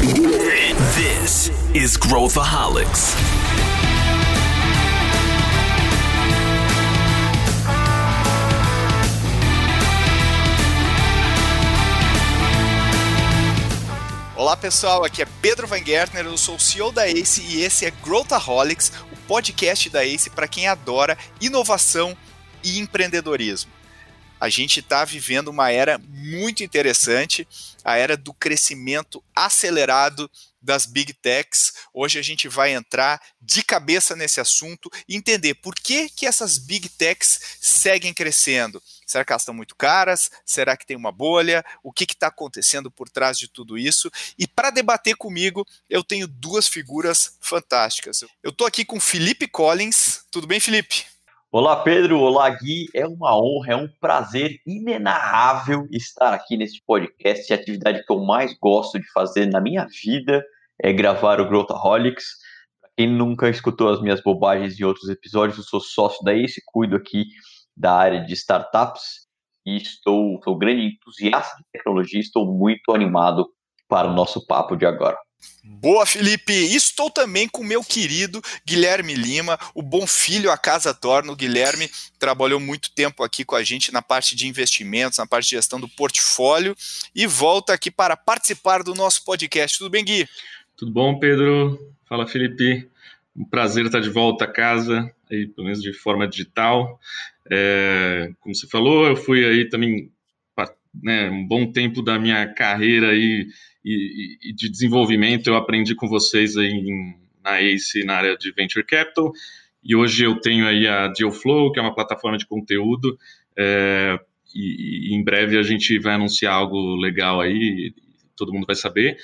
This is Growthaholics. Olá pessoal, aqui é Pedro Van Gertner, eu sou o CEO da ACE e esse é Growthaholics, o podcast da ACE para quem adora inovação e empreendedorismo. A gente está vivendo uma era muito interessante, a era do crescimento acelerado das big techs. Hoje a gente vai entrar de cabeça nesse assunto e entender por que, que essas big techs seguem crescendo. Será que elas estão muito caras? Será que tem uma bolha? O que está acontecendo por trás de tudo isso? E para debater comigo, eu tenho duas figuras fantásticas. Eu estou aqui com Felipe Collins. Tudo bem, Felipe? Olá, Pedro. Olá, Gui. É uma honra, é um prazer inenarrável estar aqui neste podcast. A atividade que eu mais gosto de fazer na minha vida é gravar o Growthaholics. Para quem nunca escutou as minhas bobagens em outros episódios, eu sou sócio da Ace, cuido aqui da área de startups e estou, sou grande entusiasta de tecnologia. Estou muito animado para o nosso papo de agora. Boa, Felipe! Estou também com meu querido Guilherme Lima, o bom filho a casa torna. O Guilherme trabalhou muito tempo aqui com a gente na parte de investimentos, na parte de gestão do portfólio e volta aqui para participar do nosso podcast. Tudo bem, Gui? Tudo bom, Pedro? Fala, Felipe. Um prazer estar de volta a casa, aí, pelo menos de forma digital. É, como você falou, eu fui aí também né, um bom tempo da minha carreira aí e, e, de desenvolvimento eu aprendi com vocês em, na ACE, na área de Venture Capital, e hoje eu tenho aí a Dealflow, que é uma plataforma de conteúdo, é, e, e, em breve a gente vai anunciar algo legal aí, todo mundo vai saber.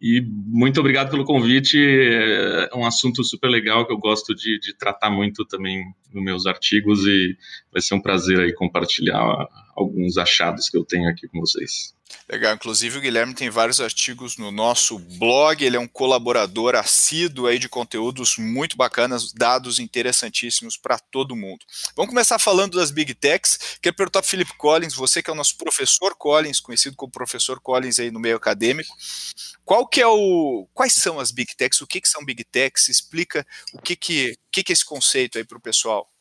E muito obrigado pelo convite. É um assunto super legal que eu gosto de, de tratar muito também nos meus artigos e vai ser um prazer aí compartilhar alguns achados que eu tenho aqui com vocês. Legal, inclusive o Guilherme tem vários artigos no nosso blog, ele é um colaborador assíduo aí de conteúdos muito bacanas, dados interessantíssimos para todo mundo. Vamos começar falando das Big Techs, quero perguntar para Felipe Collins, você que é o nosso professor Collins, conhecido como professor Collins aí no meio acadêmico, qual que é o, quais são as Big Techs, o que, que são Big Techs, explica o que, que, que, que é esse conceito aí para o pessoal.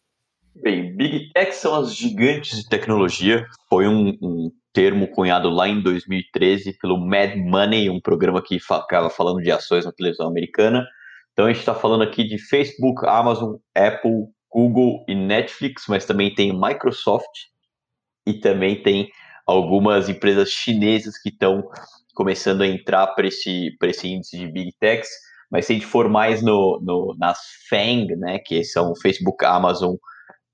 Bem, Big Tech são as gigantes de tecnologia. Foi um, um, termo cunhado lá em 2013 pelo Mad Money, um programa que ficava falando de ações na televisão americana. Então a gente está falando aqui de Facebook, Amazon, Apple, Google e Netflix, mas também tem Microsoft e também tem algumas empresas chinesas que estão começando a entrar para esse, esse índice de Big Techs. Mas se a gente for mais no, no nas FANG, né, que são Facebook, Amazon,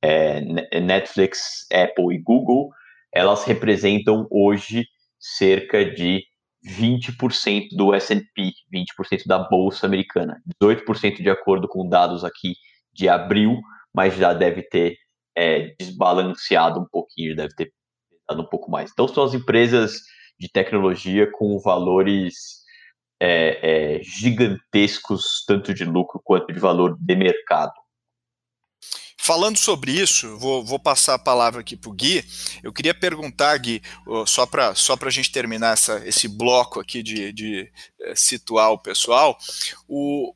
é, Netflix, Apple e Google, elas representam hoje cerca de 20% do S&P, 20% da bolsa americana, 18% de acordo com dados aqui de abril, mas já deve ter é, desbalanceado um pouquinho, deve ter pesado um pouco mais. Então são as empresas de tecnologia com valores é, é, gigantescos, tanto de lucro quanto de valor de mercado. Falando sobre isso, vou, vou passar a palavra aqui para o Gui. Eu queria perguntar, Gui, só para só a gente terminar essa, esse bloco aqui de, de é, situar o pessoal, o,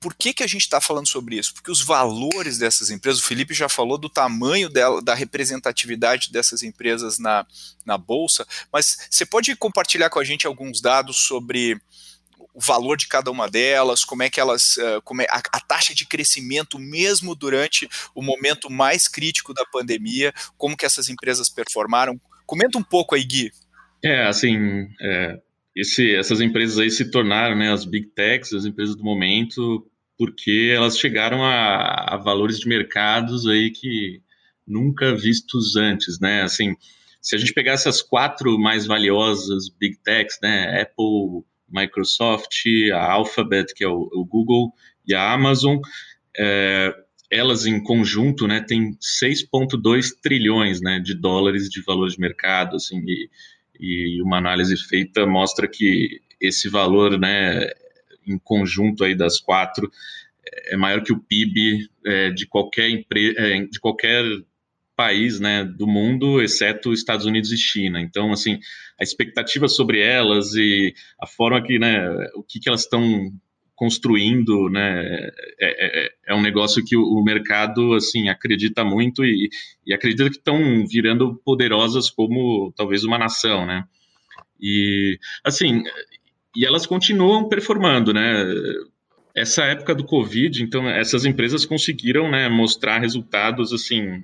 por que, que a gente está falando sobre isso? Porque os valores dessas empresas, o Felipe já falou do tamanho dela, da representatividade dessas empresas na, na Bolsa, mas você pode compartilhar com a gente alguns dados sobre o valor de cada uma delas, como é que elas, eh, como é a, a, taxa de crescimento mesmo durante o momento mais crítico da pandemia, como que essas empresas performaram. Comenta um pouco aí, Gui. É, assim, é, esse, essas empresas aí se tornaram né, as big techs, as empresas do momento, porque elas chegaram a, a valores de mercados aí que nunca vistos antes, né? Assim, se a gente pegar essas quatro mais valiosas big techs, né, Apple, Microsoft, a Alphabet, que é o, o Google, e a Amazon, é, elas em conjunto, né, tem 6,2 trilhões, né, de dólares de valor de mercado, assim, e, e uma análise feita mostra que esse valor, né, em conjunto aí das quatro, é maior que o PIB é, de qualquer empresa, é, de qualquer país né, do mundo, exceto Estados Unidos e China. Então, assim, a expectativa sobre elas e a forma que, né, o que, que elas estão construindo, né, é, é, é, um negócio que o, o, mercado, assim, acredita muito e, e acredita que estão virando poderosas como, talvez, uma nação, né. E, assim, e elas continuam performando, né, essa época do Covid, então, essas empresas conseguiram né, mostrar resultados assim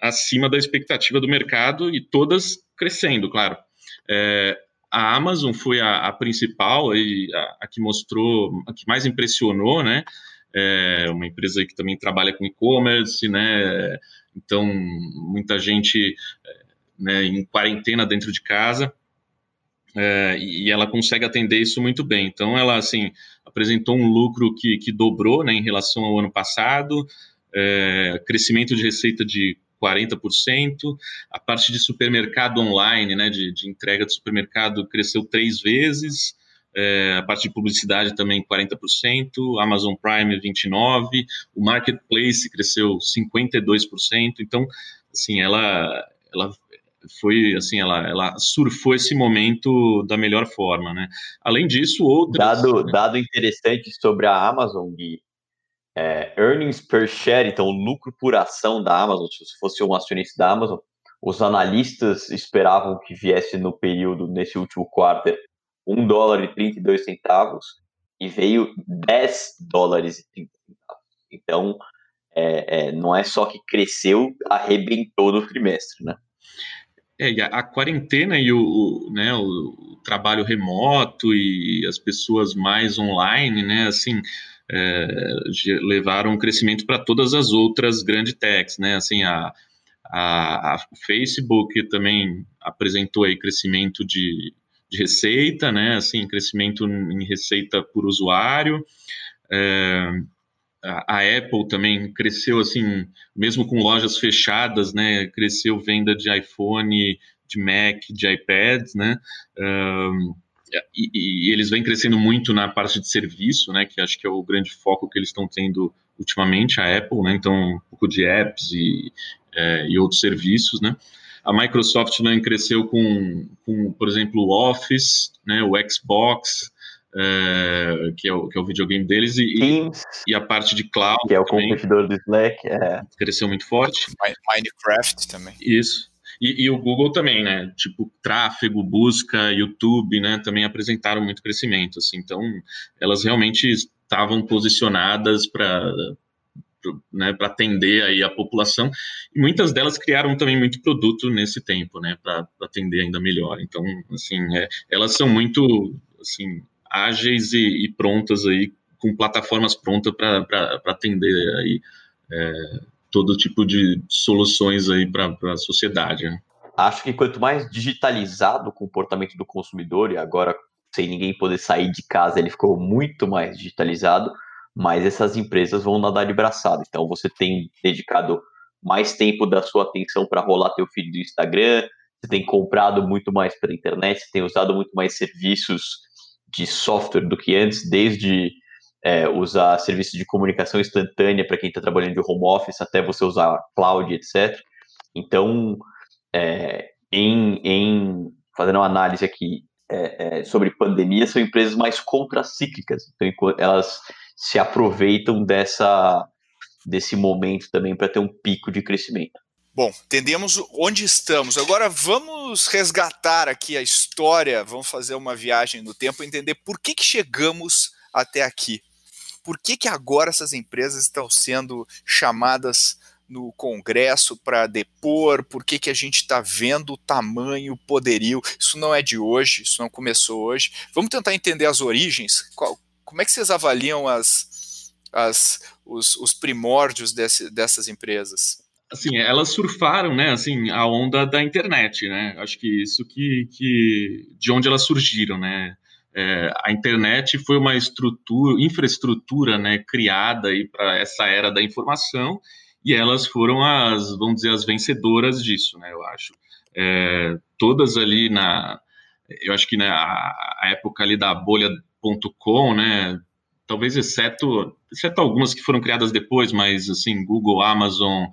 acima da expectativa do mercado e todas crescendo, claro. É, a Amazon foi a, a principal e a, a, que mostrou, a que mais impressionou, né? É uma empresa que também trabalha com e-commerce, né? Então, muita gente né, em quarentena dentro de casa. É, e ela consegue atender isso muito bem. Então, ela assim apresentou um lucro que, que dobrou né, em relação ao ano passado, é, crescimento de receita de 40%, a parte de supermercado online, né, de, de entrega de supermercado, cresceu três vezes, é, a parte de publicidade também 40%, Amazon Prime 29%, o Marketplace cresceu 52%, então, assim, ela, ela foi assim, ela, ela surfou esse momento da melhor forma, né? Além disso, outras... Dado, dado interessante sobre a Amazon, Gui, é, earnings per share, então lucro por ação da Amazon, se fosse um acionista da Amazon, os analistas esperavam que viesse no período, nesse último quarto, 1 dólar e 32 centavos, e veio 10 dólares e 30 centavos. Então, é, é, não é só que cresceu, arrebentou no trimestre, né? É, a, quarentena e o, o, né, o, trabalho remoto e as pessoas mais online, né, assim, é, levaram um crescimento para todas as outras grandes techs, né, assim, a, a, a, Facebook também apresentou aí crescimento de, de receita, né, assim, crescimento em receita por usuário, é, a, Apple também cresceu assim, mesmo com lojas fechadas, né? Cresceu venda de iPhone, de Mac, de iPad, né? E, e, eles vêm crescendo muito na parte de serviço, né? Que acho que é o grande foco que eles estão tendo ultimamente, a Apple, né? Então, um pouco de apps e, é, e outros serviços, né? A Microsoft também cresceu com, com, por exemplo, o Office, né? O Xbox, é, que, é o, que é o videogame deles, e, e a parte de cloud. Que é o também, competidor do Slack. É. Cresceu muito forte. Minecraft também. Isso. E, e, o Google também, né? Tipo, tráfego, busca, YouTube, né? Também apresentaram muito crescimento. Assim, então, elas realmente estavam posicionadas para né, para atender aí a população. E muitas delas criaram também muito produto nesse tempo, né, para atender ainda melhor. Então, assim, é, elas são muito, assim, ágeis e, e prontas aí, com plataformas prontas para atender aí é, todo tipo de soluções aí para a sociedade. Né? Acho que quanto mais digitalizado o comportamento do consumidor, e agora sem ninguém poder sair de casa, ele ficou muito mais digitalizado, mas essas empresas vão nadar de braçada. Então você tem dedicado mais tempo da sua atenção para rolar teu feed do Instagram, você tem comprado muito mais pela internet, você tem usado muito mais serviços de software do que antes, desde é, usar serviços de comunicação instantânea para quem está trabalhando de home office, até você usar cloud, etc. Então, é, em, em, fazendo uma análise aqui é, é sobre pandemia, são empresas mais contracíclicas, então elas se aproveitam dessa, desse momento também para ter um pico de crescimento. Bom, entendemos onde estamos. Agora vamos resgatar aqui a história, vamos fazer uma viagem no tempo, entender por que, que chegamos até aqui. Por que, que agora essas empresas estão sendo chamadas no Congresso para depor? Por que, que a gente está vendo o tamanho, o poderio? Isso não é de hoje, isso não começou hoje. Vamos tentar entender as origens. Qual, como é que vocês avaliam as, as, os, os primórdios desse, dessas empresas? assim, elas surfaram, né, assim, a onda da internet, né? Acho que isso que, que de onde elas surgiram, né? É, a internet foi uma estrutura, infraestrutura, né, criada para essa era da informação e elas foram as, vamos dizer, as vencedoras disso, né? Eu acho. É, todas ali na, eu acho que na né, época ali da bolha.com, né, talvez exceto, exceto algumas que foram criadas depois, mas assim, Google, Amazon,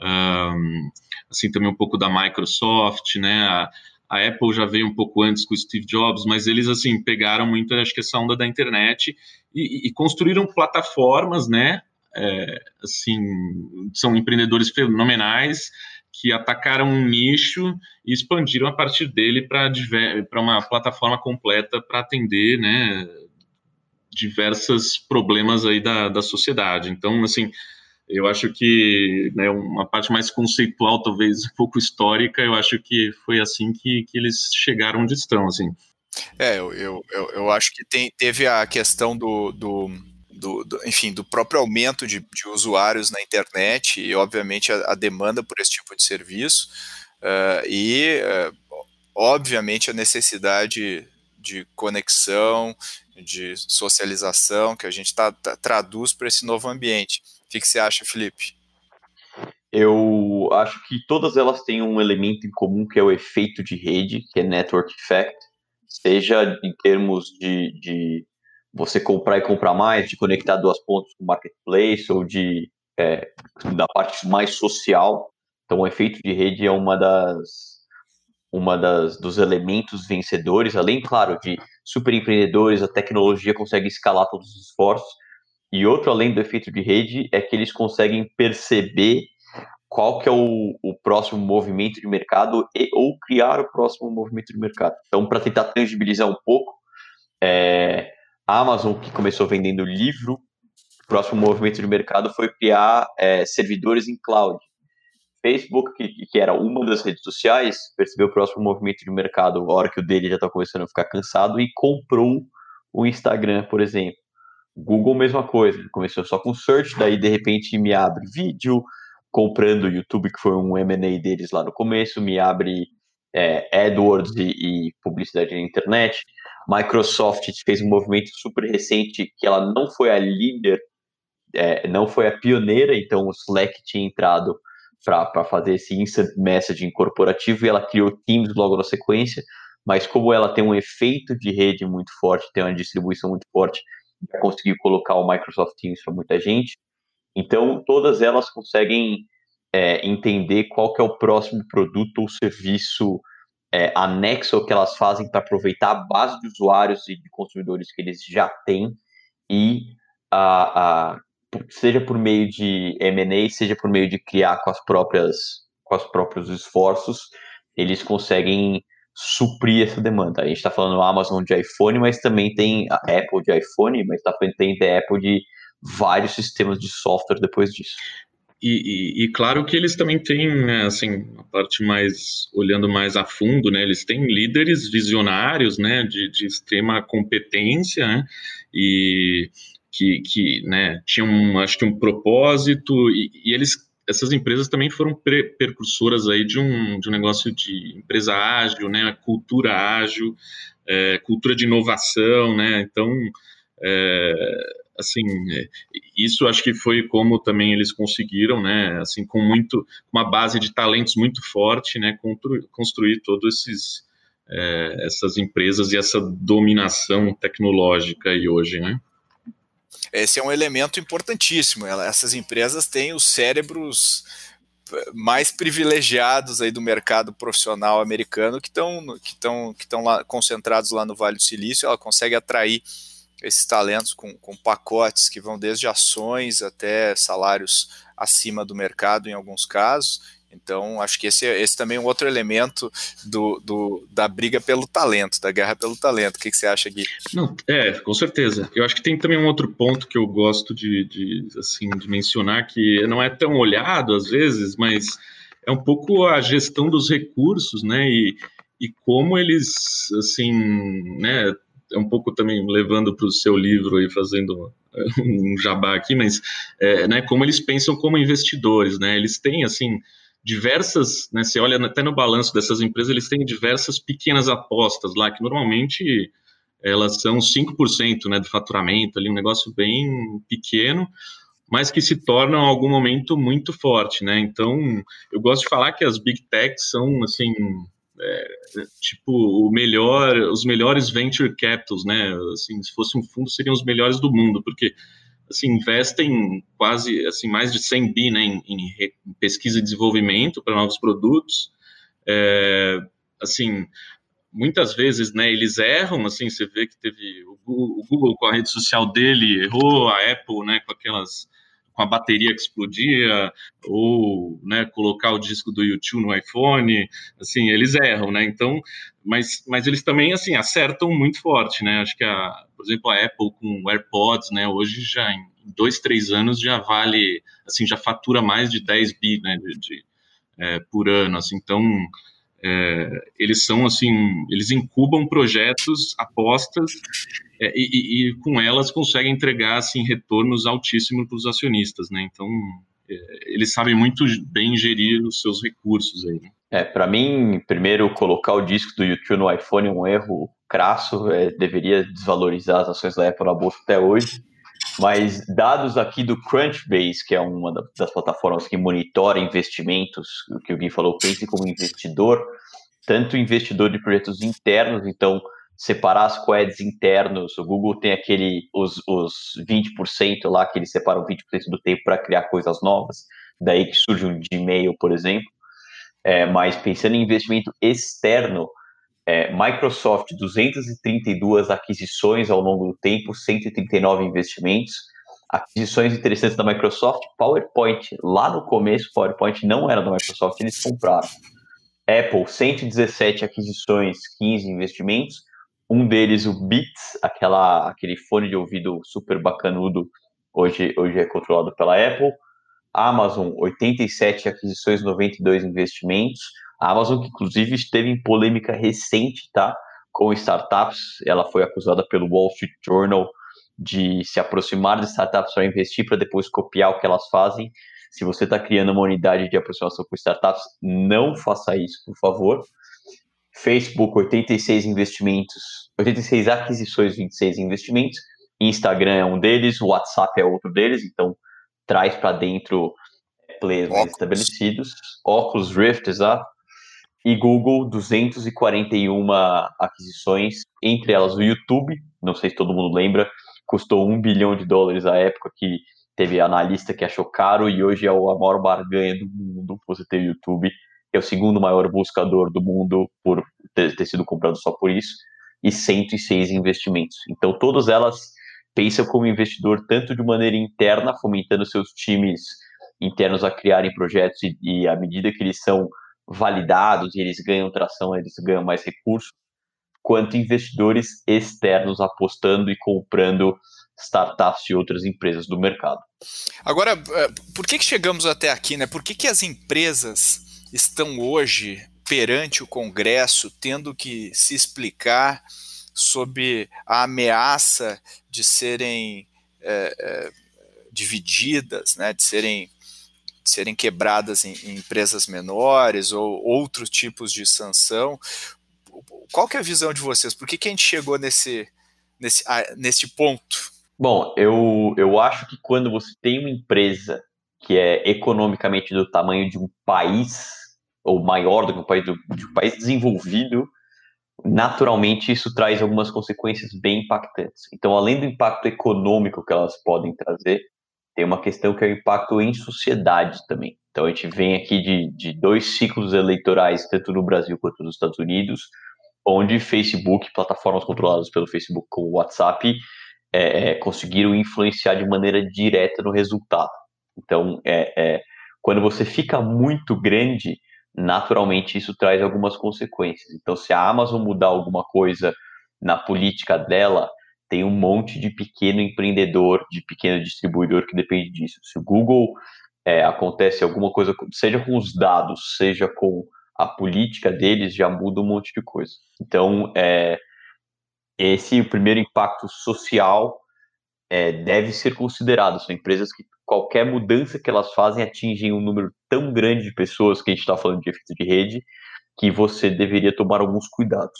um, assim também um pouco da Microsoft, né? A, a, Apple já veio um pouco antes com o Steve Jobs, mas eles assim pegaram muito, acho que essa onda da internet e, e construíram plataformas, né? É, assim, são empreendedores fenomenais que atacaram um nicho e expandiram a partir dele para uma plataforma completa para atender, né? diversos problemas aí da, da sociedade. Então, assim, eu acho que né, uma parte mais conceitual, talvez um pouco histórica, eu acho que foi assim que, que eles chegaram onde estão, assim. É, eu, eu, eu acho que tem, teve a questão do, do, do, do enfim, do próprio aumento de, de, usuários na internet e, obviamente, a, a demanda por esse tipo de serviço uh, e, uh, obviamente, a necessidade de conexão, de socialização que a gente tá, tá traduz para esse novo ambiente. O que, que você acha, Felipe? Eu acho que todas elas têm um elemento em comum que é o efeito de rede, que é network effect, seja em termos de, de você comprar e comprar mais, de conectar duas pontas com marketplace, ou de é, da parte mais social. Então, o efeito de rede é uma das uma das dos elementos vencedores, além, claro, de super empreendedores, a tecnologia consegue escalar todos os esforços. E outro, além do efeito de rede, é que eles conseguem perceber qual que é o, o próximo movimento de mercado e, ou criar o próximo movimento de mercado. Então, para tentar tangibilizar um pouco, é, a Amazon, que começou vendendo livro, o próximo movimento de mercado foi criar é, servidores em cloud. Facebook, que, que, era uma das redes sociais, percebeu o próximo movimento de mercado, a hora que o dele já está começando a ficar cansado, e comprou o Instagram, por exemplo. Google, mesma coisa, começou só com search, daí de repente me abre vídeo, comprando o YouTube, que foi um M&A deles lá no começo, me abre é, AdWords e, e publicidade na internet. Microsoft fez um movimento super recente que ela não foi a líder, é, não foi a pioneira, então o Slack tinha entrado para fazer esse instant messaging corporativo e ela criou Teams logo na sequência, mas como ela tem um efeito de rede muito forte, tem uma distribuição muito forte, conseguiu colocar o Microsoft Teams para muita gente. Então, todas elas conseguem é, entender qual é o próximo produto ou serviço é, anexo que elas fazem para aproveitar a base de usuários e de consumidores que eles já têm e a, a seja por meio de M&A, seja por meio de criar com as próprias com os próprios esforços, eles conseguem suprir essa demanda. A gente está falando Amazon de iPhone, mas também tem a Apple de iPhone, mas tá, tem a Apple de vários sistemas de software depois disso. E, e, e, claro que eles também têm, né, assim, a parte mais, olhando mais a fundo, né, eles têm líderes visionários, né, de, de extrema competência, né, e que, que né, tinham, acho que um propósito, e, e eles, essas empresas também foram pre percursoras aí de um, de um negócio de empresa ágil, né, cultura ágil, é, cultura de inovação, né, então, é, assim, isso acho que foi como também eles conseguiram, né, assim, com muito, uma base de talentos muito forte, né, construir, construir todos esses, é, essas empresas e essa dominação tecnológica aí hoje, né. Esse é um elemento importantíssimo. Essas empresas têm os cérebros eh, mais privilegiados aí do mercado profissional americano que estão que estão que estão lá concentrados lá no Vale do Silício. Ela consegue atrair esses talentos com, com pacotes que vão desde ações até salários acima do mercado em alguns casos então, acho que esse, esse também é um outro elemento do, do, da briga pelo talento, da guerra pelo talento. O que, que, você acha, Gui? Não, é, com certeza. Eu acho que tem também um outro ponto que eu gosto de, de, assim, de mencionar, que não é tão olhado às vezes, mas é um pouco a gestão dos recursos, né? E, e como eles, assim, né? É um pouco também levando para o seu livro e fazendo um jabá aqui, mas é, né, como eles pensam como investidores, né? Eles têm, assim, diversas, né, você olha até no balanço dessas empresas, eles têm diversas pequenas apostas lá, que normalmente elas são 5% né, do faturamento, ali um negócio bem pequeno, mas que se tornam em algum momento muito forte, né? Então, eu gosto de falar que as big techs são, assim, é, tipo o melhor, os melhores venture capitals, né? Assim, se fosse um fundo, seriam os melhores do mundo, porque assim investem quase assim mais de 100 bi né, em, em pesquisa e desenvolvimento para novos produtos. É, assim, muitas vezes, né, eles erram, assim, você vê que teve o Google, o Google, com a rede social dele errou, a Apple, né, com aquelas com a bateria que explodia, ou né, colocar o disco do YouTube no iPhone, assim, eles erram, né? Então, mas, mas eles também assim acertam muito forte, né? Acho que a, por exemplo, a Apple com o AirPods, né? Hoje já em dois, três anos já vale, assim, já fatura mais de 10 bi, né? De, de é, por ano, assim. Então, é, eles são assim, eles incubam projetos, apostas é, e, e, com elas conseguem entregar assim retornos altíssimos para os acionistas, né? Então é, eles sabem muito bem gerir os seus recursos aí. Né? É, para mim, primeiro colocar o disco do YouTube no iPhone é um erro crasso, é, deveria desvalorizar as ações da Apple na bolsa até hoje. Mas dados aqui do Crunchbase, que é uma das plataformas que monitora investimentos, o que o Gui falou, pense como investidor, tanto investidor de projetos internos, então separar as coeds internos, o Google tem aquele, os, os 20% lá, que eles separam 20% do tempo para criar coisas novas, daí que surge um Gmail, por exemplo, é, mas pensando em investimento externo, é, Microsoft, 232 aquisições ao longo do tempo, 139 investimentos. Aquisições interessantes da Microsoft, PowerPoint, lá no começo, PowerPoint não era da Microsoft, eles compraram. Apple, 117 aquisições, 15 investimentos. Um deles, o Beats, aquela, aquele fone de ouvido super bacanudo, hoje, hoje é controlado pela Apple. Amazon, 87 aquisições, 92 investimentos. A Amazon, que inclusive esteve em polêmica recente, tá? Com startups, ela foi acusada pelo Wall Street Journal de se aproximar de startups para investir, para depois copiar o que elas fazem. Se você está criando uma unidade de aproximação com startups, não faça isso, por favor. Facebook, 86 investimentos, 86 aquisições, 26 investimentos. Instagram é um deles, WhatsApp é outro deles, então traz para dentro players mais estabelecidos. Oculus Rift, exato e Google 241 aquisições, entre elas o YouTube, não sei se todo mundo lembra, custou um bilhão de dólares à época que teve analista que achou caro e hoje é a maior barganha do mundo você ter o YouTube, é o segundo maior buscador do mundo por ter, ter sido comprado só por isso, e 106 investimentos. Então todas elas pensam como investidor tanto de maneira interna, fomentando seus times internos a criarem projetos e, e à medida que eles são validados e eles ganham tração, eles ganham mais recursos, quanto investidores externos apostando e comprando startups e outras empresas do mercado. Agora, eh, por que, chegamos até aqui, né? Por que, que as empresas estão hoje perante o Congresso tendo que se explicar sobre a ameaça de serem é, é, divididas, né, de serem serem quebradas em, em, empresas menores ou outros tipos de sanção. Qual que é a visão de vocês? Por que, que a gente chegou nesse, nesse, nesse ponto? Bom, eu, eu acho que quando você tem uma empresa que é economicamente do tamanho de um país, ou maior do que um país, do, de um país desenvolvido, naturalmente isso traz algumas consequências bem impactantes. Então, além do impacto econômico que elas podem trazer, tem uma questão que é o impacto em sociedade também. Então a gente vem aqui de, de dois ciclos eleitorais, tanto no Brasil quanto nos Estados Unidos, onde Facebook, plataformas controladas pelo Facebook como o WhatsApp, é, é, conseguiram influenciar de maneira direta no resultado. Então, é, é, quando você fica muito grande, naturalmente isso traz algumas consequências. Então, se a Amazon mudar alguma coisa na política dela, tem um monte de pequeno empreendedor, de pequeno distribuidor que depende disso. Se o Google é, acontece alguma coisa, seja com os dados, seja com a política deles, já muda um monte de coisa. Então, é, esse o primeiro impacto social é, deve ser considerado. São empresas que qualquer mudança que elas fazem atingem um número tão grande de pessoas que a gente está falando de efeito de rede que você deveria tomar alguns cuidados.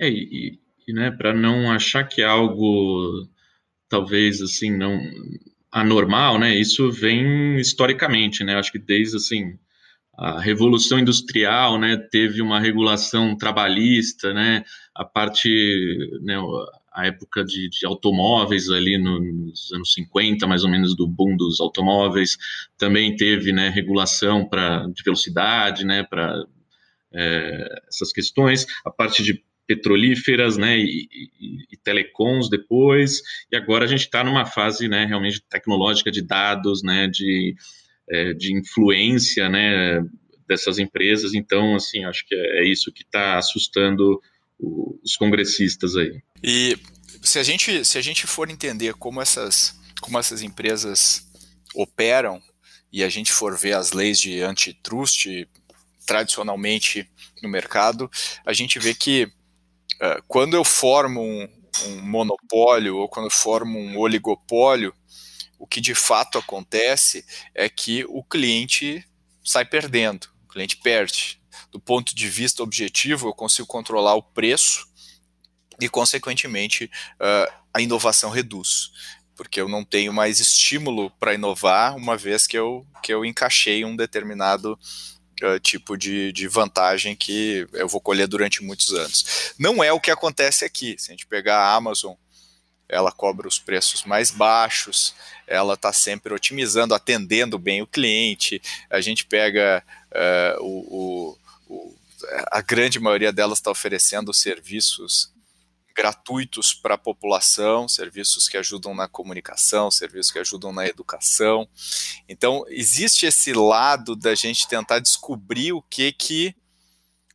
É, e né, para não achar que é algo talvez assim não anormal, né? Isso vem historicamente, né? Acho que desde assim a revolução industrial, né, teve uma regulação trabalhista, né, a parte, né, a época de, de automóveis ali no, nos anos 50, mais ou menos do boom dos automóveis, também teve, né, regulação para de velocidade, né, para é, essas questões, a parte de petrolíferas, né, e, e, e telecoms depois, e agora a gente está numa fase, né, realmente tecnológica de dados, né, de, é, de influência, né, dessas empresas, então, assim, acho que é, isso que está assustando os congressistas aí. E se a gente, se a gente for entender como essas, como essas empresas operam, e a gente for ver as leis de antitrust tradicionalmente no mercado, a gente vê que quando eu formo um, um monopólio ou quando eu formo um oligopólio, o que de fato acontece é que o cliente sai perdendo, o cliente perde. Do ponto de vista objetivo, eu consigo controlar o preço e, consequentemente, uh, a inovação reduz porque eu não tenho mais estímulo para inovar, uma vez que eu, que eu encaixei um determinado uh, tipo de, de vantagem que eu vou colher durante muitos anos. Não é o que acontece aqui. Se a gente pegar a Amazon, ela cobra os preços mais baixos, ela está sempre otimizando, atendendo bem o cliente. A gente pega uh, o, o, o, a grande maioria delas está oferecendo serviços gratuitos para a população, serviços que ajudam na comunicação, serviços que ajudam na educação. Então, existe esse lado da gente tentar descobrir o que que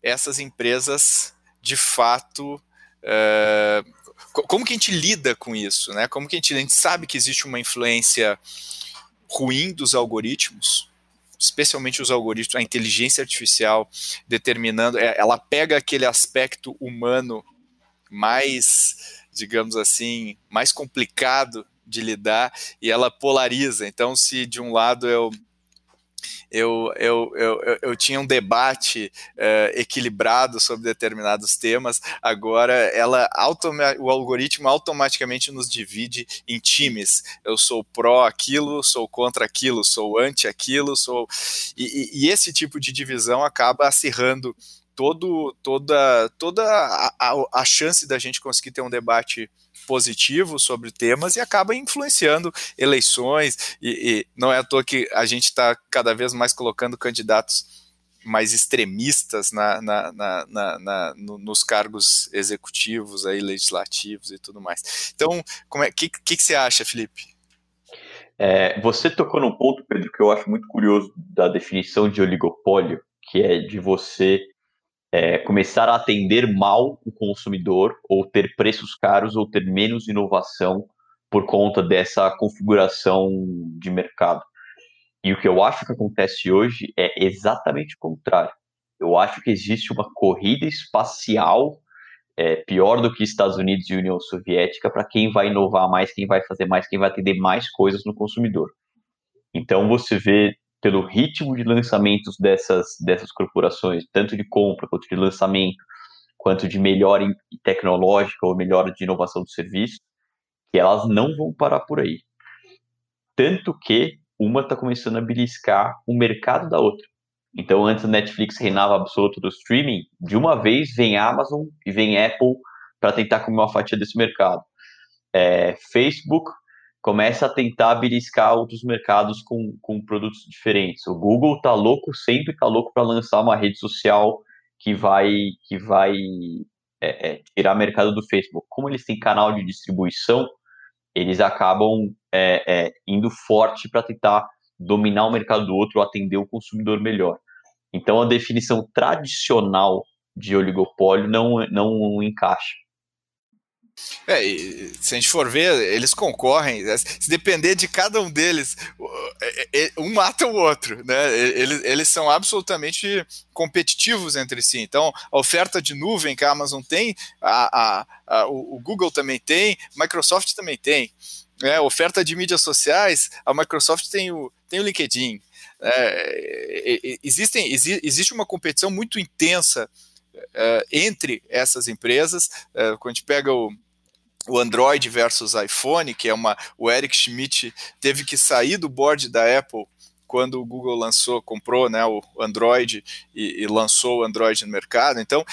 essas empresas de fato é, como que a gente lida com isso, né? Como que a gente, a gente sabe que existe uma influência ruim dos algoritmos, especialmente os algoritmos, a inteligência artificial determinando, é, ela pega aquele aspecto humano mais, digamos assim, mais complicado de lidar e ela polariza. Então, se de um lado eu eu, eu, eu, eu, tinha um debate uh, equilibrado sobre determinados temas, agora ela o algoritmo automaticamente nos divide em times. Eu sou pró aquilo, sou contra aquilo, sou anti aquilo, sou. E, e, e esse tipo de divisão acaba acirrando todo, toda, toda a, a, a chance da gente conseguir ter um debate positivo sobre temas e acaba influenciando eleições. E, e não é à toa que a gente está cada vez mais colocando candidatos mais extremistas na, na, na, na no, nos cargos executivos, aí, legislativos e tudo mais. Então, o é, que, que, que você acha, Felipe? É, você tocou num ponto, Pedro, que eu acho muito curioso da definição de oligopólio, que é de você é, começar a atender mal o consumidor, ou ter preços caros, ou ter menos inovação por conta dessa configuração de mercado. E o que eu acho que acontece hoje é exatamente o contrário. Eu acho que existe uma corrida espacial é, pior do que Estados Unidos e União Soviética para quem vai inovar mais, quem vai fazer mais, quem vai atender mais coisas no consumidor. Então você vê pelo ritmo de lançamentos dessas, dessas corporações, tanto de compra quanto de lançamento, quanto de melhora tecnológica ou melhora de inovação do serviço, que elas não vão parar por aí. Tanto que uma está começando a beliscar o mercado da outra. Então, antes a Netflix reinava absoluto do streaming, de uma vez vem Amazon e vem Apple para tentar comer uma fatia desse mercado. É, Facebook começa a tentar beliscar outros mercados com, com produtos diferentes. O Google tá louco, sempre tá louco para lançar uma rede social que vai que vai é, é, tirar mercado do Facebook. Como eles têm canal de distribuição, eles acabam é, é indo forte para tentar dominar o mercado do outro, atender o consumidor melhor. Então a definição tradicional de oligopólio não, não encaixa. É, se a gente for ver, eles concorrem. Né? Se depender de cada um deles, é, é, um mata o outro, né? Eles, eles são absolutamente competitivos entre si. Então, a oferta de nuvem que a Amazon tem, a, a, a o Google também tem, Microsoft também tem. É, oferta de mídias sociais, a Microsoft tem o, tem o LinkedIn. É, existem, existe uma competição muito intensa é, entre essas empresas. É, quando a gente pega o o Android versus iPhone, que é uma. O Eric Schmidt teve que sair do board da Apple quando o Google lançou, comprou né, o Android e, e lançou o Android no mercado. Então,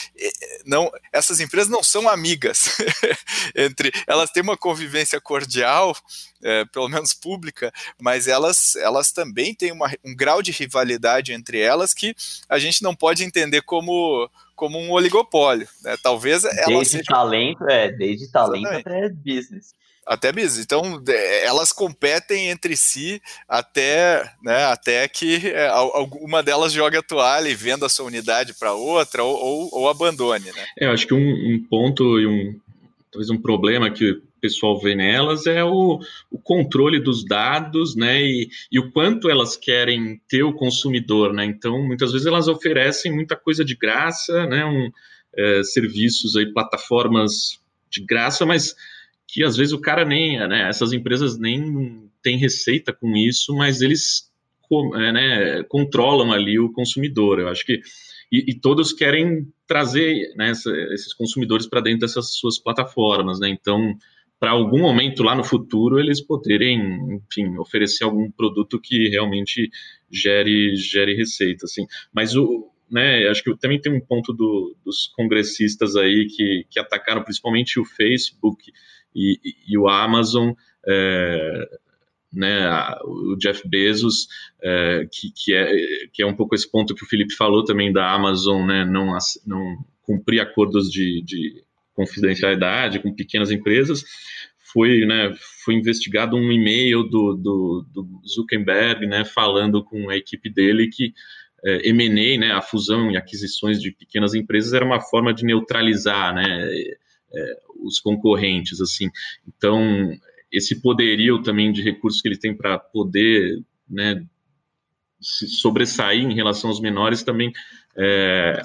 não, essas empresas não são amigas entre elas têm uma convivência cordial, é, pelo menos pública, mas elas, elas também têm uma, um grau de rivalidade entre elas que a gente não pode entender como como um oligopólio. Né? Talvez desde seja... talento, é, desde talento Exatamente. até business. Até business. Então, elas competem entre si até, né, até que é, alguma delas jogue a toalha e venda a sua unidade para outra ou, ou, ou, abandone. Né? É, eu acho que um, um ponto e um talvez um problema que o pessoal vê nelas é o, o controle dos dados, né, e, e, o quanto elas querem ter o consumidor, né, então muitas vezes elas oferecem muita coisa de graça, né, um, é, serviços aí, plataformas de graça, mas que às vezes o cara nem, né, essas empresas nem têm receita com isso, mas eles é, né, controlam ali o consumidor. Eu acho que e, e todos querem trazer né, esses consumidores para dentro dessas suas plataformas, né? Então, para algum momento lá no futuro eles poderem, enfim, oferecer algum produto que realmente gere gere receita, assim. Mas o né, acho que também tem um ponto do, dos congressistas aí que, que atacaram principalmente o Facebook e, e, e o Amazon, é, né, o Jeff Bezos, é, que, que, é, que é um pouco esse ponto que o Felipe falou também da Amazon, né, não, não cumprir acordos de, de confidencialidade com pequenas empresas, foi, né, foi investigado um e-mail do, do, do, Zuckerberg, né, falando com a equipe dele que é, M&A, né, a fusão e aquisições de pequenas empresas era uma forma de neutralizar, né, é, os concorrentes, assim. Então, esse poderio também de recursos que ele tem para poder né, se sobressair em relação aos menores também é,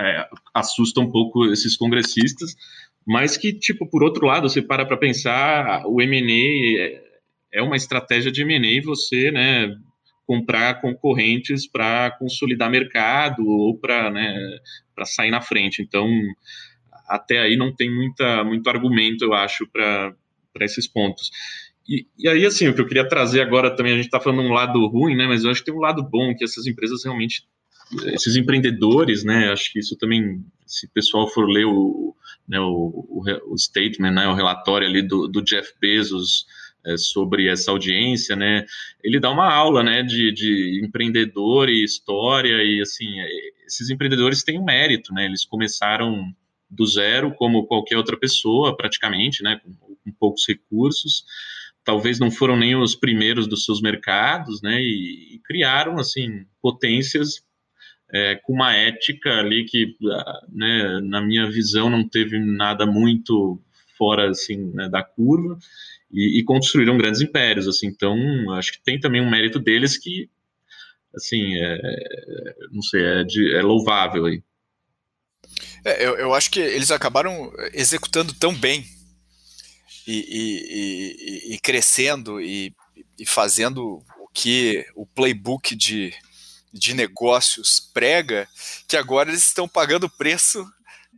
é, assusta um pouco esses congressistas, mas que, tipo, por outro lado, você para para pensar, o M&A é, é uma estratégia de M&A você, né, comprar concorrentes para consolidar mercado ou para né, sair na frente. Então, até aí não tem muita, muito argumento, eu acho, para para esses pontos. E, e, aí, assim, o que eu queria trazer agora também, a gente está falando um lado ruim, né? Mas eu acho que tem um lado bom, que essas empresas realmente, esses empreendedores, né? Acho que isso também, se o pessoal for ler o, né, o, o, o statement, né, o relatório ali do, do Jeff Bezos é, sobre essa audiência, né? Ele dá uma aula, né, de, de empreendedor e história e, assim, é, esses empreendedores têm um mérito, né? Eles começaram do zero, como qualquer outra pessoa, praticamente, né, com, com poucos recursos. Talvez não foram nem os primeiros dos seus mercados, né, e, e criaram, assim, potências é, com uma ética ali que, né, na minha visão, não teve nada muito fora, assim, né, da curva, e, e, construíram grandes impérios, assim, então, acho que tem também um mérito deles que, assim, é, não sei, é, de, é louvável aí. É, eu, eu acho que eles acabaram executando tão bem e, e, e, e crescendo e, fazendo o que o playbook de, de negócios prega, que agora eles estão pagando preço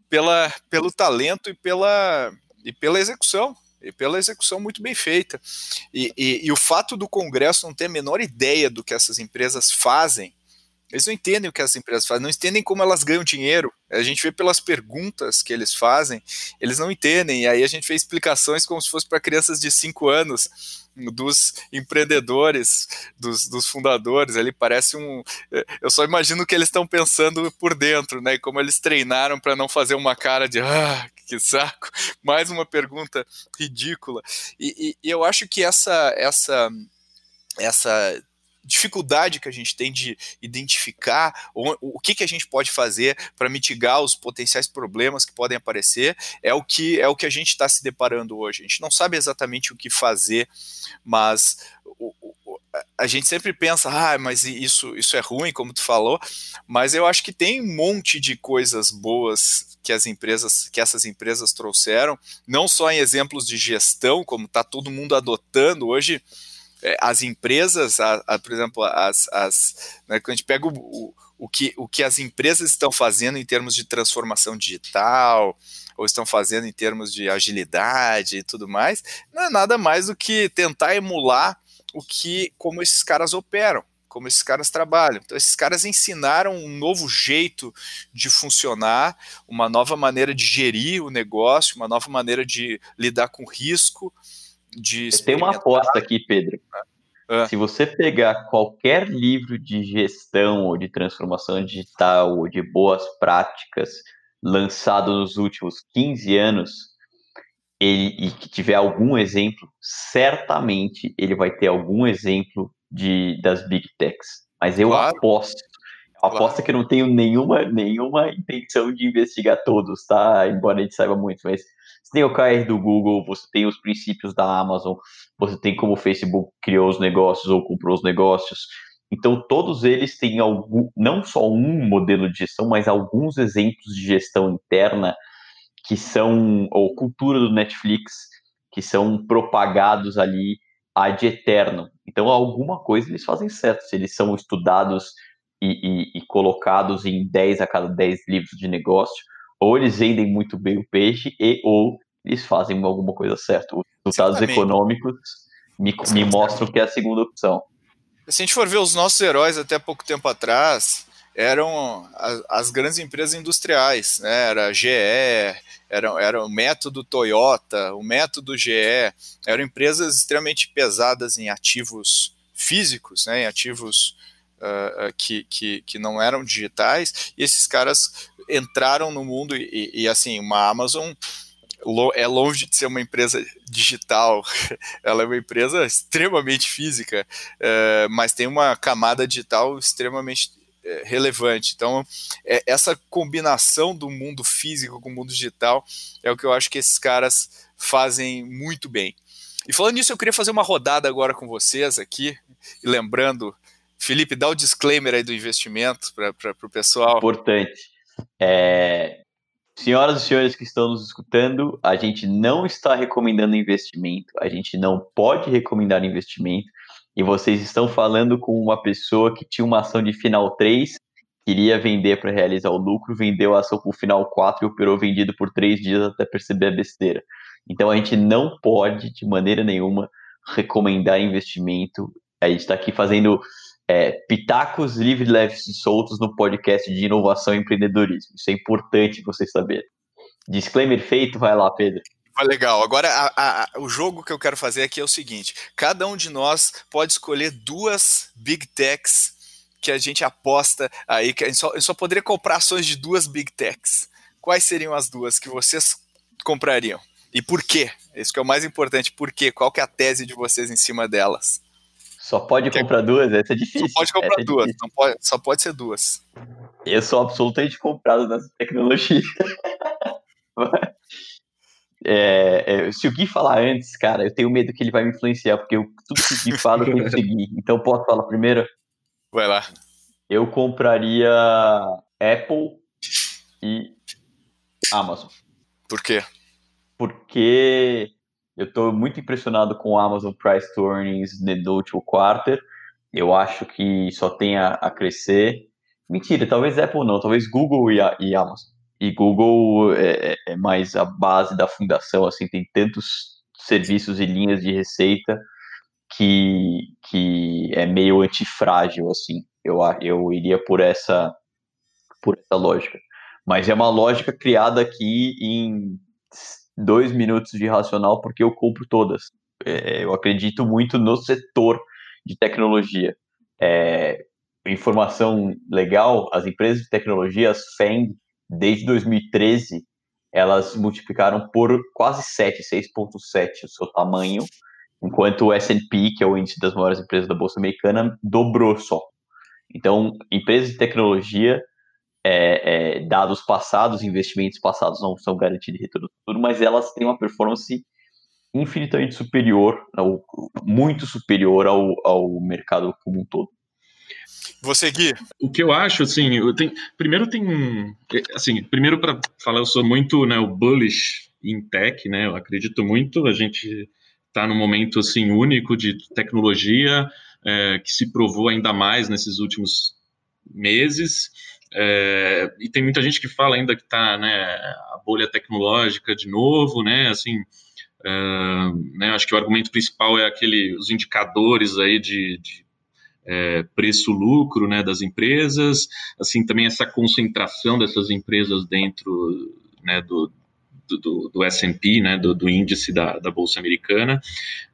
pela, pelo talento e pela, e pela execução. E pela execução muito bem feita. E, e, e o fato do Congresso não ter a menor ideia do que essas empresas fazem eles não entendem o que as empresas fazem, não entendem como elas ganham dinheiro. A gente vê pelas perguntas que eles fazem, eles não entendem. E aí a gente fez explicações como se fosse para crianças de 5 anos dos empreendedores, dos, dos, fundadores. Ali parece um. Eu só imagino o que eles estão pensando por dentro, né? Como eles treinaram para não fazer uma cara de ah, que saco. Mais uma pergunta ridícula. E, e, e eu acho que essa essa essa dificuldade que a gente tem de identificar o, o que, que a gente pode fazer para mitigar os potenciais problemas que podem aparecer é o que é o que a gente está se deparando hoje. A gente não sabe exatamente o que fazer, mas o, o, a gente sempre pensa, ah, mas isso, isso é ruim, como tu falou, mas eu acho que tem um monte de coisas boas que as empresas, que essas empresas trouxeram, não só em exemplos de gestão, como está todo mundo adotando hoje as empresas, a, a, por exemplo, as, as né, quando a gente pega o, o, o, que, o que as empresas estão fazendo em termos de transformação digital, ou estão fazendo em termos de agilidade e tudo mais, não é nada mais do que tentar emular o que, como esses caras operam como esses caras trabalham. Então, esses caras ensinaram um novo jeito de funcionar, uma nova maneira de gerir o negócio, uma nova maneira de lidar com risco. De Tem uma aposta aqui, Pedro. Ah. Se você pegar qualquer livro de gestão ou de transformação digital ou de boas práticas lançado nos últimos 15 anos, ele, e que tiver algum exemplo, certamente ele vai ter algum exemplo de, das Big Techs. Mas eu claro. aposto, claro. aposto que eu não tenho nenhuma, nenhuma intenção de investigar todos, tá? Embora a gente saiba muito, mas tem o KR do Google, você tem os princípios da Amazon, você tem como o Facebook criou os negócios ou comprou os negócios. Então, todos eles têm algum, não só um modelo de gestão, mas alguns exemplos de gestão interna que são, ou cultura do Netflix, que são propagados ali ad eterno. Então, alguma coisa eles fazem certo. Se eles são estudados e, e, e, colocados em 10 a cada 10 livros de negócio, ou eles vendem muito bem o peixe, e ou eles fazem alguma coisa certa. Os resultados econômicos me, me mostram que é a segunda opção. Se a gente for ver os nossos heróis até pouco tempo atrás, eram as, as grandes empresas industriais, né? Era GE, era, era o método Toyota, o método GE, eram empresas extremamente pesadas em ativos físicos, né? Em ativos uh, que, que, que não eram digitais, e esses caras entraram no mundo e, e assim, uma Amazon é longe de ser uma empresa digital, ela é uma empresa extremamente física, uh, mas tem uma camada digital extremamente é, relevante. Então, é, essa combinação do mundo físico com o mundo digital é o que eu acho que esses caras fazem muito bem. E falando nisso, eu queria fazer uma rodada agora com vocês aqui, lembrando, Felipe, dá o disclaimer aí do investimento para o pessoal. Importante. É, senhoras e senhores que estão nos escutando, a gente não está recomendando investimento, a gente não pode recomendar investimento e vocês estão falando com uma pessoa que tinha uma ação de final 3, queria vender para realizar o lucro, vendeu a ação por final 4 e operou vendido por 3 dias até perceber a besteira. Então a gente não pode, de maneira nenhuma, recomendar investimento. A gente está aqui fazendo é, pitacos livres, leves e soltos no podcast de inovação e empreendedorismo. Isso é importante vocês saberem. Disclaimer feito, vai lá, Pedro. Legal. Agora, a, a, o jogo que eu quero fazer aqui é o seguinte: cada um de nós pode escolher duas Big Techs que a gente aposta aí, que a gente só, só poderia comprar ações de duas Big Techs. Quais seriam as duas que vocês comprariam? E por quê? Isso que é o mais importante. Por quê? Qual que é a tese de vocês em cima delas? Só pode comprar duas? Essa é difícil. Só pode comprar é duas. É pode, só pode ser duas. Eu sou absolutamente comprado nessa tecnologia. É, é, se o Gui falar antes, cara, eu tenho medo que ele vai me influenciar, porque eu, tudo que o Gui fala eu tenho que seguir. Então posso falar primeiro? Vai lá. Eu compraria Apple e Amazon. Por quê? Porque eu estou muito impressionado com o Amazon Price Earnings no último quarter. Eu acho que só tem a, a crescer. Mentira, talvez Apple não, talvez Google e, a, e Amazon e Google é, é, mais a base da fundação, assim, tem tantos serviços e linhas de receita que, que é meio antifrágil, assim, eu, eu iria por essa, por essa lógica. Mas é uma lógica criada aqui em dois minutos de racional, porque eu compro todas. É, eu acredito muito no setor de tecnologia. É, informação legal, as empresas de tecnologia, as FANG, desde 2013, elas multiplicaram por quase 7, 6,7 o seu tamanho, enquanto o S&P, que é o índice das maiores empresas da Bolsa Americana, dobrou só. Então, empresas de tecnologia, é, é, dados passados, investimentos passados não são garantidos de retorno futuro, mas elas têm uma performance infinitamente superior, muito superior ao, ao mercado como um todo. Você, Gui? O que eu acho, assim, eu tenho, primeiro tem um. Assim, primeiro para falar, eu sou muito né, o bullish em tech, né? Eu acredito muito, a gente está num momento assim único de tecnologia é, que se provou ainda mais nesses últimos meses. É, e tem muita gente que fala ainda que está né, a bolha tecnológica de novo, né? Assim, é, né, acho que o argumento principal é aquele, os indicadores aí de, de é, preço-lucro né, das empresas, assim também essa concentração dessas empresas dentro né, do, do, do S&P, né, do, do, índice da, da Bolsa Americana,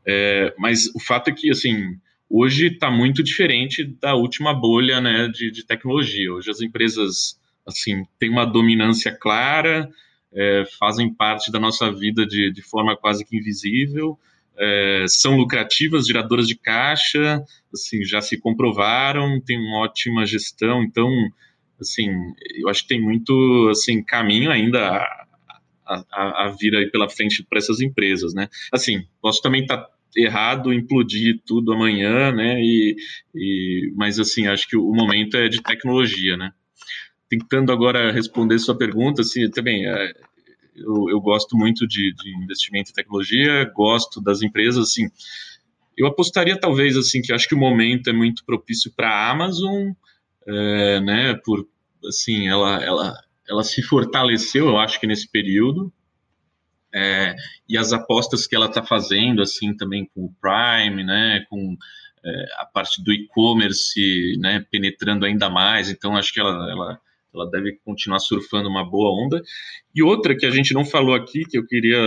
é, mas o fato é que, assim, hoje está muito diferente da última bolha né, de, de, tecnologia. Hoje as empresas, assim, têm uma dominância clara, é, fazem parte da nossa vida de, de forma quase que invisível, é, são lucrativas, geradoras de caixa, assim, já se comprovaram, tem uma ótima gestão, então, assim, eu acho que tem muito, assim, caminho ainda a, a, a vir aí pela frente para essas empresas, né? Assim, posso também estar tá errado, implodir tudo amanhã, né? E, e, mas assim, acho que o momento é de tecnologia, né? Tentando agora responder sua pergunta, assim, também é, eu, eu gosto muito de, de, investimento em tecnologia, gosto das empresas, assim, eu apostaria talvez, assim, que acho que o momento é muito propício para a Amazon, é, né, por, assim, ela, ela, ela se fortaleceu, eu acho que nesse período, é, e as apostas que ela está fazendo, assim, também com o Prime, né, com é, a parte do e-commerce, né, penetrando ainda mais, então acho que ela, ela ela deve continuar surfando uma boa onda. E outra que a gente não falou aqui, que eu queria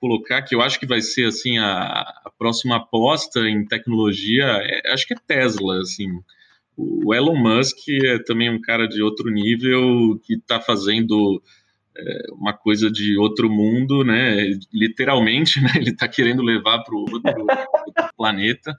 colocar, que eu acho que vai ser assim a, a próxima aposta em tecnologia, é, acho que é Tesla, assim. O Elon Musk é também um cara de outro nível que está fazendo uma coisa de outro mundo, né? Literalmente, né? Ele está querendo levar para o outro, planeta.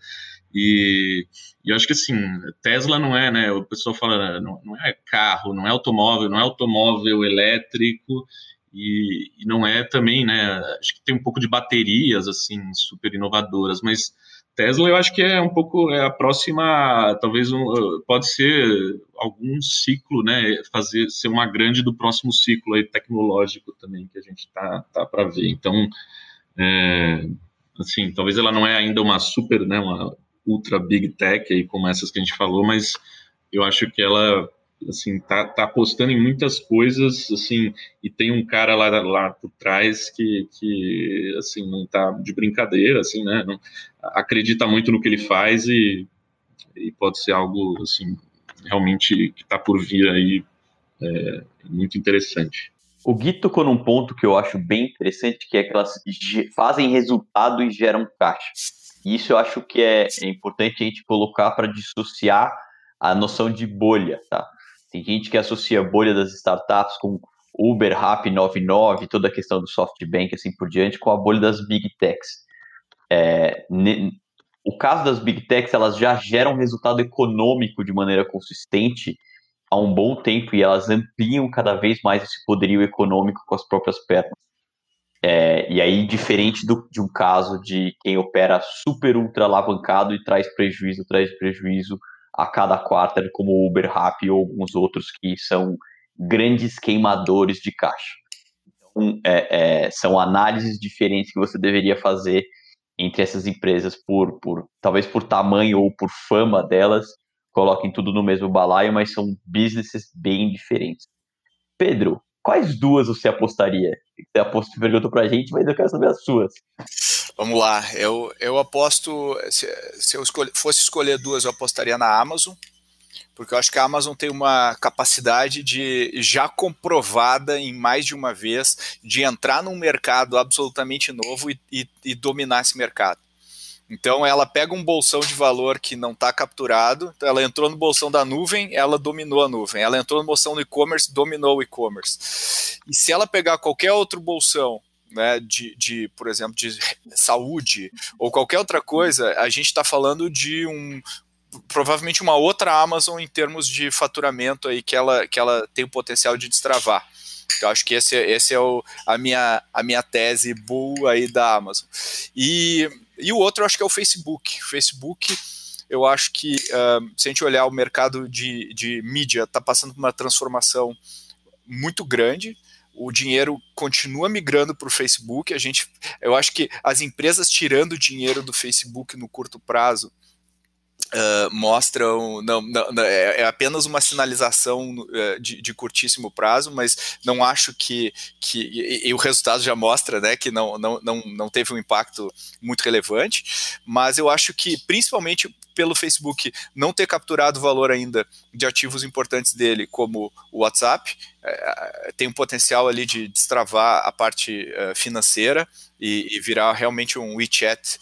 E, e, eu acho que assim, Tesla não é, né? O pessoal fala, não, não é carro, não é automóvel, não é automóvel elétrico e, e, não é também, né? Acho que tem um pouco de baterias assim super inovadoras, mas Tesla eu acho que é um pouco é a próxima, talvez um, pode ser algum ciclo, né? Fazer ser uma grande do próximo ciclo aí tecnológico também que a gente tá tá para ver. Então, é, assim, talvez ela não é ainda uma super, né? Uma ultra big tech aí como essas que a gente falou, mas eu acho que ela assim tá, tá apostando em muitas coisas assim e tem um cara lá, lá por trás que, que assim não tá de brincadeira assim né não, acredita muito no que ele faz e, e pode ser algo assim realmente que está por vir aí é, muito interessante o Gui tocou num ponto que eu acho bem interessante, que é que elas fazem resultado e geram caixa. Isso eu acho que é, é importante a gente colocar para dissociar a noção de bolha, tá? Tem gente que associa a bolha das startups com Uber, Rappi, 99, toda a questão do SoftBank assim por diante, com a bolha das Big Techs. É, ne, o caso das Big Techs, elas já geram resultado econômico de maneira consistente há um bom tempo e elas ampliam cada vez mais esse poderio econômico com as próprias pernas. É, e aí, diferente do, de um caso de quem opera super ultra alavancado e traz prejuízo, traz prejuízo a cada quarter, como o Uber Rappi ou alguns outros que são grandes queimadores de caixa. Então, é, é, são análises diferentes que você deveria fazer entre essas empresas por, por talvez por tamanho ou por fama delas, coloquem tudo no mesmo balaio, mas são businesses bem diferentes. Pedro, quais duas você apostaria? Você aposto, perguntou pra gente, mas eu quero saber as suas. Vamos lá, eu, eu aposto, se, se eu escolhe, fosse escolher duas, eu apostaria na Amazon, porque eu acho que a Amazon tem uma capacidade de já comprovada em mais de uma vez de entrar num mercado absolutamente novo e, e, e dominar esse mercado. Então ela pega um bolsão de valor que não está capturado, então ela entrou no bolsão da nuvem, ela dominou a nuvem. Ela entrou no bolsão do e-commerce, dominou o e-commerce. E se ela pegar qualquer outro bolsão né, de, de, por exemplo, de saúde ou qualquer outra coisa, a gente está falando de um provavelmente uma outra Amazon em termos de faturamento aí que ela, que ela tem o potencial de destravar. Eu acho que esse, esse é o, a, minha, a minha tese bull aí da Amazon. E, e o outro eu acho que é o Facebook. O Facebook, eu acho que uh, se a gente olhar o mercado de, de mídia, está passando por uma transformação muito grande. O dinheiro continua migrando para o Facebook. A gente, eu acho que as empresas tirando dinheiro do Facebook no curto prazo Uh, mostram não, não, é, é, apenas uma sinalização uh, de, de, curtíssimo prazo, mas não acho que, que e, e, o resultado já mostra né, que não, não, não, não teve um impacto muito relevante, mas eu acho que principalmente pelo Facebook não ter capturado valor ainda de ativos importantes dele, como o WhatsApp, é, tem um potencial ali de destravar a parte uh, financeira e, virar realmente um WeChat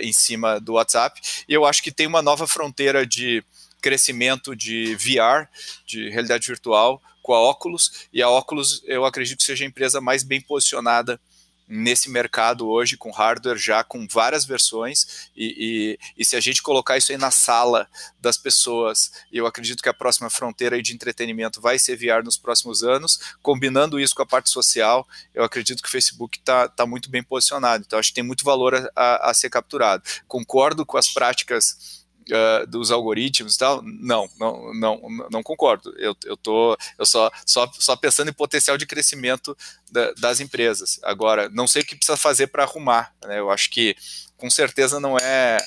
em cima do WhatsApp. E eu acho que tem uma nova fronteira de crescimento de VR, de realidade virtual, com a Oculus, e a Oculus eu acredito que seja a empresa mais bem posicionada nesse mercado hoje, com hardware já com várias versões, e, e, e, se a gente colocar isso aí na sala das pessoas, eu acredito que a próxima fronteira de entretenimento vai ser VR nos próximos anos, combinando isso com a parte social, eu acredito que o Facebook está tá muito bem posicionado, então acho que tem muito valor a, a, a ser capturado. Concordo com as práticas uh, dos algoritmos e tal, não, não, não, não concordo. Eu, eu tô, eu só, só, só pensando em potencial de crescimento da, das empresas. Agora, não sei o que precisa fazer para arrumar. Né? Eu acho que com certeza não é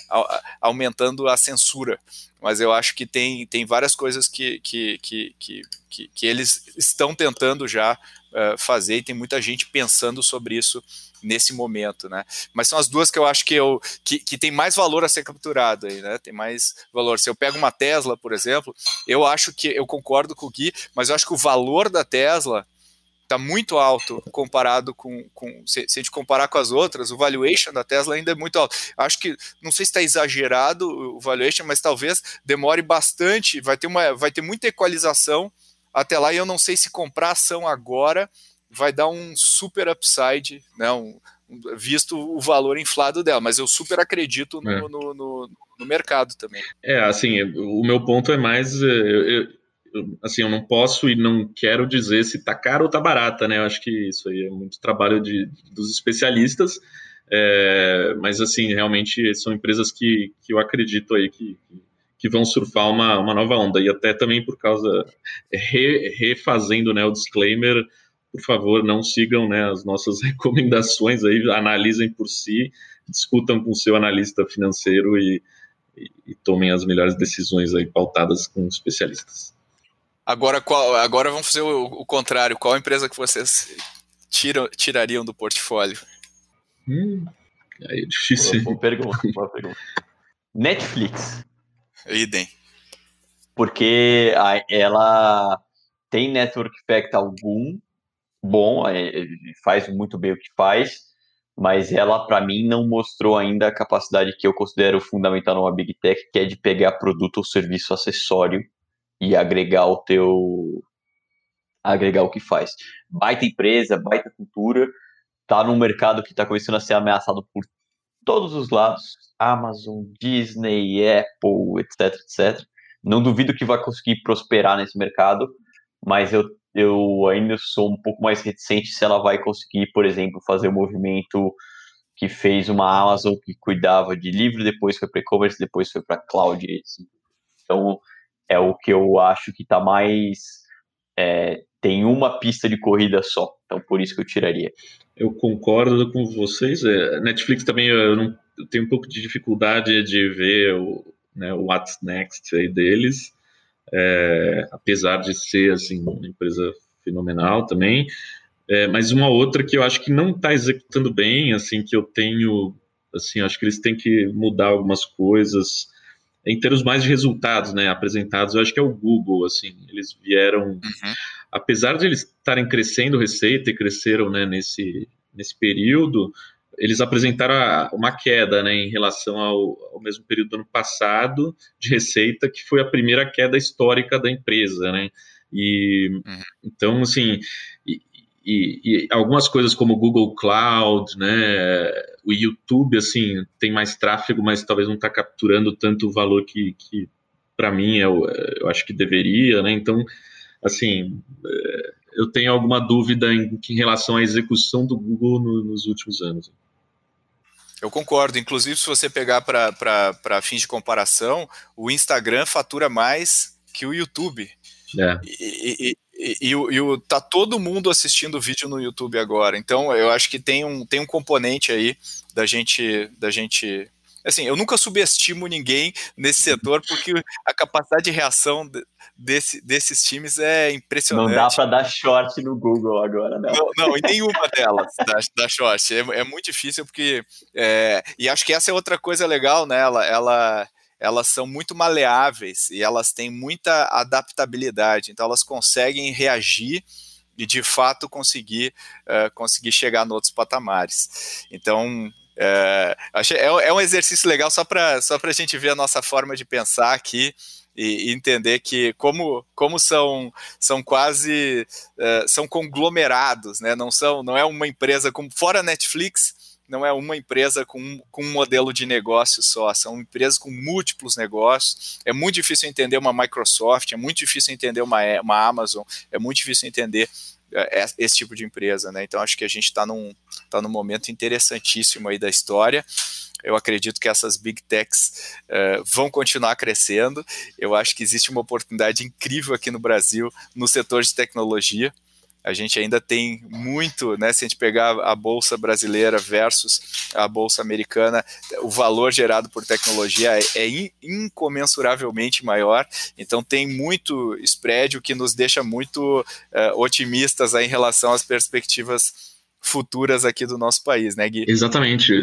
aumentando a censura, mas eu acho que tem, tem várias coisas que, que, que, que, que eles estão tentando já uh, fazer e tem muita gente pensando sobre isso nesse momento, né? Mas são as duas que eu acho que, eu, que, que tem mais valor a ser capturado aí, né? Tem mais valor. Se eu pego uma Tesla, por exemplo, eu acho que eu concordo com o Gui, mas eu acho que o valor da Tesla está muito alto comparado com, com se, se, a gente comparar com as outras, o valuation da Tesla ainda é muito alto. Acho que não sei se está exagerado o valuation, mas talvez demore bastante. Vai ter uma, vai ter muita equalização até lá e eu não sei se comprar ação agora vai dar um super upside, né? Um, visto o valor inflado dela, mas eu super acredito no, é. no, no, no, mercado também. É, assim, o meu ponto é mais. É, eu, eu, assim, eu não posso e não quero dizer se tá caro ou tá barata, né? Eu acho que isso aí é muito trabalho de, dos especialistas, é, mas assim, realmente são empresas que, que eu acredito aí que, que vão surfar uma, uma nova onda, e até também por causa, re, refazendo né, o disclaimer, por favor, não sigam né, as nossas recomendações aí, analisem por si, discutam com o seu analista financeiro e, e, e tomem as melhores decisões aí pautadas com especialistas. Agora, qual, agora vamos fazer o, o contrário. Qual empresa que vocês tiram, tirariam do portfólio? Hum, aí é difícil. Boa, boa pergunta, boa pergunta. Netflix. Idem. Porque ela tem network effect algum, bom, é, é, faz muito bem o que faz, mas ela, para mim, não mostrou ainda a capacidade que eu considero fundamental numa Big Tech, que é de pegar produto ou serviço acessório e agregar o teu. agregar o que faz. Baita empresa, baita cultura, tá num mercado que está começando a ser ameaçado por todos os lados Amazon, Disney, Apple, etc, etc. Não duvido que vai conseguir prosperar nesse mercado, mas eu eu ainda sou um pouco mais reticente se ela vai conseguir, por exemplo, fazer o um movimento que fez uma Amazon que cuidava de livro, depois foi para e-commerce, depois foi para cloud. Então, é o que eu acho que está mais. É, tem uma pista de corrida só, então por isso que eu tiraria. Eu concordo com vocês. É, Netflix também eu, não, eu tenho um pouco de dificuldade de ver o, né, o What's Next aí deles é, apesar de ser assim uma empresa fenomenal também. É, mas uma outra que eu acho que não está executando bem, assim, que eu tenho, assim, acho que eles têm que mudar algumas coisas em termos mais de resultados, né, apresentados. Eu acho que é o Google, assim, eles vieram, uhum. apesar de eles estarem crescendo receita e cresceram, né, nesse nesse período, eles apresentaram uma queda né, em relação ao, ao, mesmo período do ano passado de receita, que foi a primeira queda histórica da empresa. Né? E, uhum. Então, assim, e, e, e, algumas coisas como o Google Cloud, né, o YouTube, assim, tem mais tráfego, mas talvez não está capturando tanto o valor que, que para mim, eu, eu acho que deveria. Né? Então, assim, é, eu tenho alguma dúvida em, em relação à execução do Google no, nos últimos anos. Eu concordo. Inclusive, se você pegar para fins de comparação, o Instagram fatura mais que o YouTube. É. E, e, e, e, e, tá todo mundo assistindo vídeo no YouTube agora. Então, eu acho que tem um, tem um componente aí da gente, da gente assim, eu nunca subestimo ninguém nesse setor, porque a capacidade de reação desse, desses times é impressionante. Não dá para dar short no Google agora, né? Não, não, em nenhuma delas da, da short. É, é, muito difícil, porque. É, e acho que essa é outra coisa legal, né? Ela, ela, elas são muito maleáveis e elas têm muita adaptabilidade, então elas conseguem reagir e de fato conseguir, uh, conseguir chegar em outros patamares. Então, é, é, um exercício legal só para só a gente ver a nossa forma de pensar aqui e, entender que como, como são, são quase uh, são conglomerados, né? Não são, não é uma empresa como fora Netflix, não é uma empresa com, com um modelo de negócio só, são empresas com múltiplos negócios. É muito difícil entender uma Microsoft, é muito difícil entender uma, uma Amazon, é muito difícil entender é, esse tipo de empresa, né? Então acho que a gente está num, tá num momento interessantíssimo aí da história. Eu acredito que essas big techs uh, vão continuar crescendo. Eu acho que existe uma oportunidade incrível aqui no Brasil no setor de tecnologia. A gente ainda tem muito, né? Se a gente pegar a bolsa brasileira versus a bolsa americana, o valor gerado por tecnologia é, é incomensuravelmente maior. Então tem muito spread, o que nos deixa muito uh, otimistas em relação às perspectivas futuras aqui do nosso país, né, Gui? Exatamente.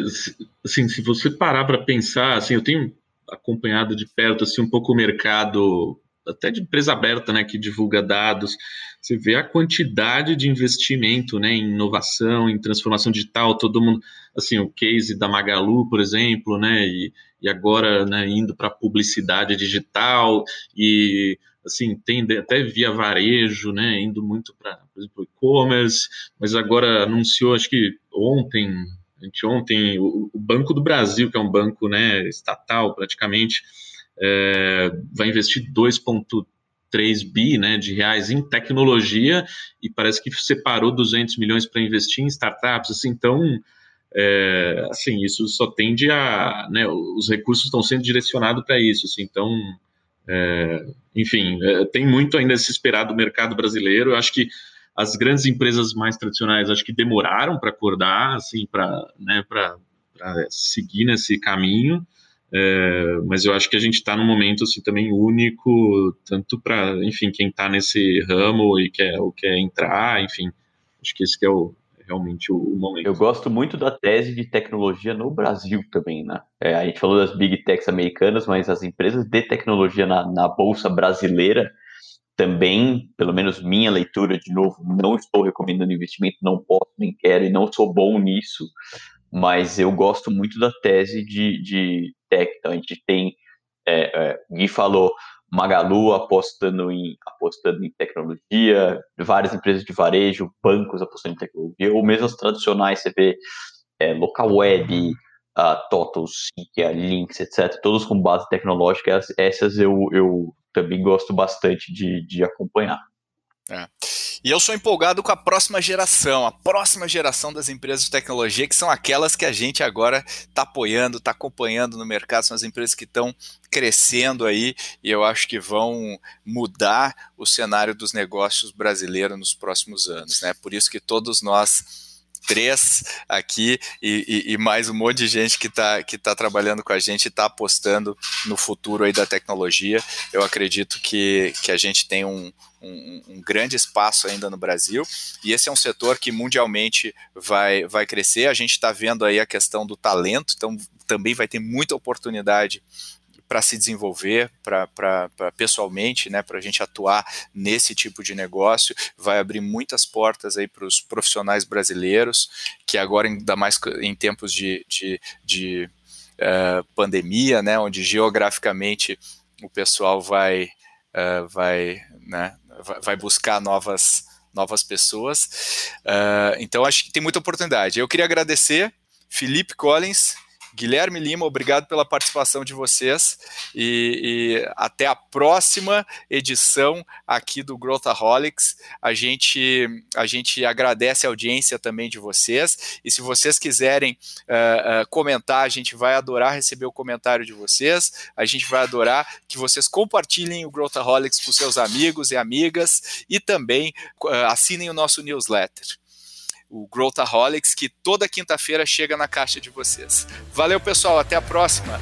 Assim, se você parar para pensar, assim, eu tenho acompanhado de perto assim um pouco o mercado até de empresa aberta, né, que divulga dados. Você vê a quantidade de investimento, né, em inovação, em transformação digital, todo mundo, assim, o case da Magalu, por exemplo, né, e, e agora, né, indo para publicidade digital e assim, tem até via varejo, né, indo muito para, por exemplo, e-commerce, mas agora anunciou, acho que ontem, anteontem, o, o Banco do Brasil, que é um banco, né, estatal praticamente, é, vai investir 2,3 bi, né, de reais em tecnologia e parece que separou 200 milhões para investir em startups, assim, então, é, assim, isso só tende a, né, os recursos estão sendo direcionados para isso, assim, então é, enfim, é, tem muito ainda a se esperar do mercado brasileiro. Eu acho que as grandes empresas mais tradicionais acho que demoraram para acordar, assim, para né, seguir nesse caminho. É, mas eu acho que a gente está num momento assim também único, tanto para, enfim, quem está nesse ramo e quer, ou quer entrar, enfim, acho que esse que é o, realmente o, o, momento. Eu gosto muito da tese de tecnologia no Brasil também, né? É, a gente falou das big techs americanas, mas as empresas de tecnologia na, na bolsa brasileira também, pelo menos minha leitura, de novo, não estou recomendando investimento, não posso, nem quero e não sou bom nisso, mas eu gosto muito da tese de, de tech. Então, a gente tem, é, é, Gui falou, Magalu apostando em, apostando em tecnologia, várias empresas de varejo, bancos apostando em tecnologia, ou mesmo as tradicionais, você vê é, Local Web, Sync, a Links, etc., todos com base tecnológica, essas eu, eu também gosto bastante de, de acompanhar. É. E eu sou empolgado com a próxima geração, a próxima geração das empresas de tecnologia, que são aquelas que a gente agora está apoiando, está acompanhando no mercado, são as empresas que estão crescendo aí e eu acho que vão mudar o cenário dos negócios brasileiros nos próximos anos. Né? Por isso que todos nós três aqui e, e, e, mais um monte de gente que está que tá trabalhando com a gente está apostando no futuro aí da tecnologia. Eu acredito que, que a gente tem um, um, um, grande espaço ainda no Brasil e esse é um setor que mundialmente vai, vai crescer. A gente está vendo aí a questão do talento, então também vai ter muita oportunidade para se desenvolver, para pessoalmente, né, para a gente atuar nesse tipo de negócio, vai abrir muitas portas aí para os profissionais brasileiros, que agora, ainda mais em tempos de, de, de uh, pandemia, né, onde geograficamente o pessoal vai, uh, vai, né, vai buscar novas, novas pessoas. Uh, então, acho que tem muita oportunidade. Eu queria agradecer Felipe Collins, Guilherme Lima, obrigado pela participação de vocês e, e, até a próxima edição aqui do Growthaholics. A gente, a gente agradece a audiência também de vocês e se vocês quiserem uh, uh, comentar, a gente vai adorar receber o comentário de vocês. A gente vai adorar que vocês compartilhem o Growthaholics com seus amigos e amigas e também uh, assinem o nosso newsletter o Growthaholics, que toda quinta-feira chega na caixa de vocês. Valeu, pessoal, até a próxima!